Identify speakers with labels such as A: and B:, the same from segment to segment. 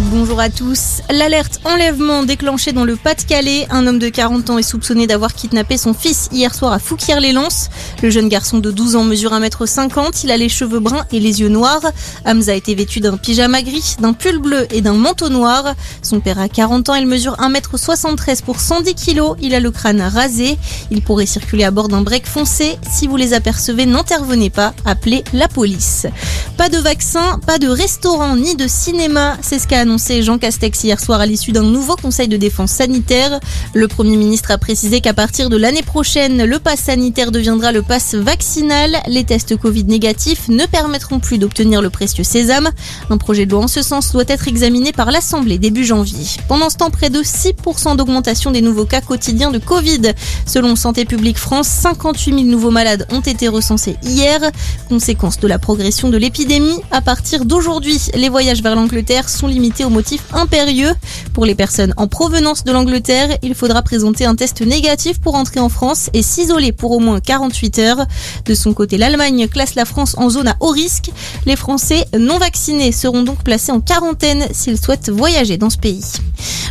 A: Bonjour à tous. L'alerte enlèvement déclenchée dans le Pas-de-Calais. Un homme de 40 ans est soupçonné d'avoir kidnappé son fils hier soir à Fouquier-les-Lances. Le jeune garçon de 12 ans mesure 1m50. Il a les cheveux bruns et les yeux noirs. Hamza été vêtu d'un pyjama gris, d'un pull bleu et d'un manteau noir. Son père a 40 ans. Il mesure 1m73 pour 110 kg. Il a le crâne rasé. Il pourrait circuler à bord d'un break foncé. Si vous les apercevez, n'intervenez pas. Appelez la police. Pas de vaccin, pas de restaurant ni de cinéma. C'est ce qu'a annoncé Jean Castex hier soir à l'issue d'un nouveau conseil de défense sanitaire. Le Premier ministre a précisé qu'à partir de l'année prochaine, le pass sanitaire deviendra le pass vaccinal. Les tests Covid négatifs ne permettront plus d'obtenir le précieux sésame. Un projet de loi en ce sens doit être examiné par l'Assemblée début janvier. Pendant ce temps, près de 6% d'augmentation des nouveaux cas quotidiens de Covid. Selon Santé publique France, 58 000 nouveaux malades ont été recensés hier. Conséquence de la progression de l'épidémie, à partir d'aujourd'hui, les voyages vers l'Angleterre sont limités au motif impérieux. Pour les personnes en provenance de l'Angleterre, il faudra présenter un test négatif pour entrer en France et s'isoler pour au moins 48 heures. De son côté, l'Allemagne classe la France en zone à haut risque. Les Français non vaccinés seront donc placés en quarantaine s'ils souhaitent voyager dans ce pays.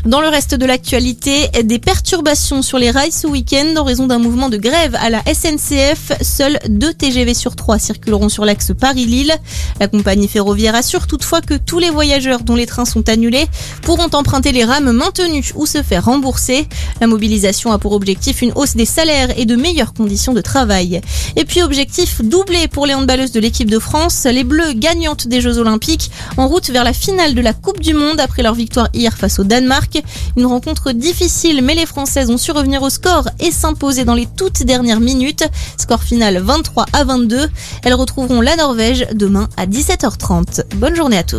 A: Dans le reste de l'actualité, des perturbations sur les rails ce week-end en raison d'un mouvement de grève à la SNCF. Seuls deux TGV sur trois circuleront sur l'axe Paris-Lille. La compagnie ferroviaire assure toutefois que tous les voyageurs dont les trains sont annulés pourront emprunter les rames maintenues ou se faire rembourser. La mobilisation a pour objectif une hausse des salaires et de meilleures conditions de travail. Et puis objectif doublé pour les handballeuses de l'équipe de France, les Bleus gagnantes des Jeux Olympiques en route vers la finale de la Coupe du Monde après leur victoire hier face au Danemark. Une rencontre difficile mais les Françaises ont su revenir au score et s'imposer dans les toutes dernières minutes. Score final 23 à 22. Elles retrouveront la Norvège demain à 17h30. Bonne journée à tous.